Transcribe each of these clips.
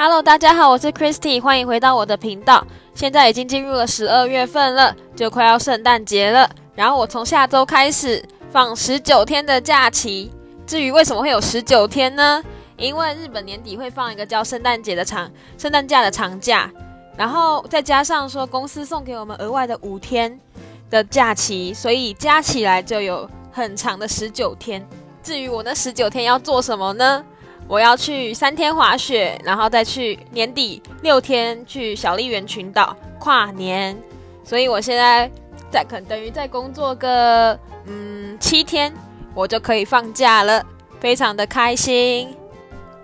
Hello，大家好，我是 Christy，欢迎回到我的频道。现在已经进入了十二月份了，就快要圣诞节了。然后我从下周开始放十九天的假期。至于为什么会有十九天呢？因为日本年底会放一个叫圣诞节的长圣诞假的长假，然后再加上说公司送给我们额外的五天的假期，所以加起来就有很长的十九天。至于我那十九天要做什么呢？我要去三天滑雪，然后再去年底六天去小笠原群岛跨年，所以我现在在可等于再工作个嗯七天，我就可以放假了，非常的开心。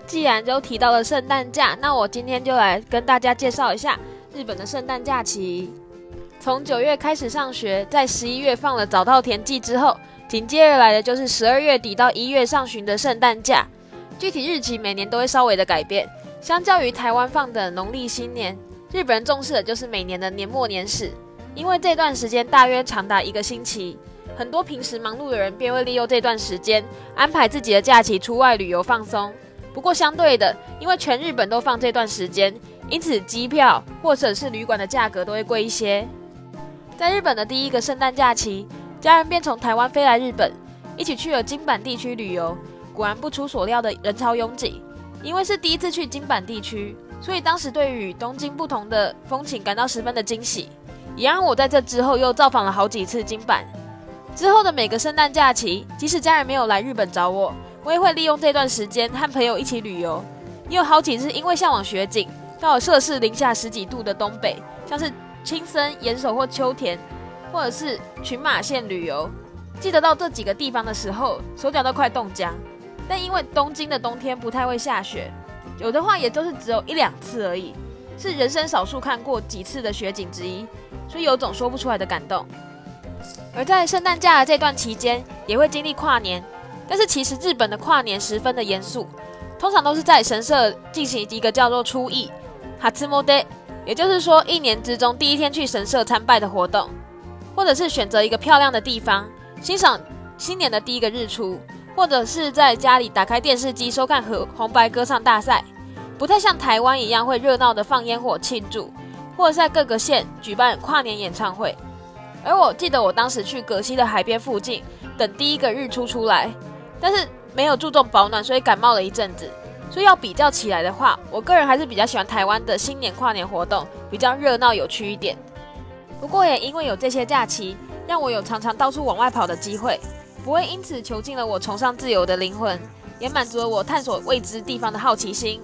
既然都提到了圣诞假，那我今天就来跟大家介绍一下日本的圣诞假期。从九月开始上学，在十一月放了早稻田季之后，紧接而来的就是十二月底到一月上旬的圣诞假。具体日期每年都会稍微的改变，相较于台湾放的农历新年，日本人重视的就是每年的年末年始，因为这段时间大约长达一个星期，很多平时忙碌的人便会利用这段时间安排自己的假期出外旅游放松。不过相对的，因为全日本都放这段时间，因此机票或者是旅馆的价格都会贵一些。在日本的第一个圣诞假期，家人便从台湾飞来日本，一起去了金板地区旅游。果然不出所料的人潮拥挤，因为是第一次去金板地区，所以当时对于东京不同的风情感到十分的惊喜。也让我在这之后又造访了好几次金板。之后的每个圣诞假期，即使家人没有来日本找我，我也会利用这段时间和朋友一起旅游。也有好几次因为向往雪景，到了摄氏零下十几度的东北，像是青森、岩手或秋田，或者是群马县旅游。记得到这几个地方的时候，手脚都快冻僵。但因为东京的冬天不太会下雪，有的话也都是只有一两次而已，是人生少数看过几次的雪景之一，所以有种说不出来的感动。而在圣诞假这段期间，也会经历跨年，但是其实日本的跨年十分的严肃，通常都是在神社进行一个叫做初詣 （Hatsumode），也就是说一年之中第一天去神社参拜的活动，或者是选择一个漂亮的地方欣赏新年的第一个日出。或者是在家里打开电视机收看和红白歌唱大赛，不太像台湾一样会热闹的放烟火庆祝，或者在各个县举办跨年演唱会。而我记得我当时去葛西的海边附近等第一个日出出来，但是没有注重保暖，所以感冒了一阵子。所以要比较起来的话，我个人还是比较喜欢台湾的新年跨年活动，比较热闹有趣一点。不过也因为有这些假期，让我有常常到处往外跑的机会。不会因此囚禁了我崇尚自由的灵魂，也满足了我探索未知地方的好奇心。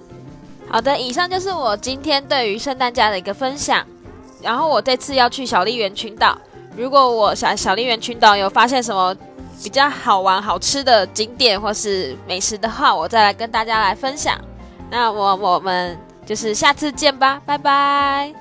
好的，以上就是我今天对于圣诞假的一个分享。然后我这次要去小笠原群岛，如果我小小笠原群岛有发现什么比较好玩、好吃的景点或是美食的话，我再来跟大家来分享。那我我们就是下次见吧，拜拜。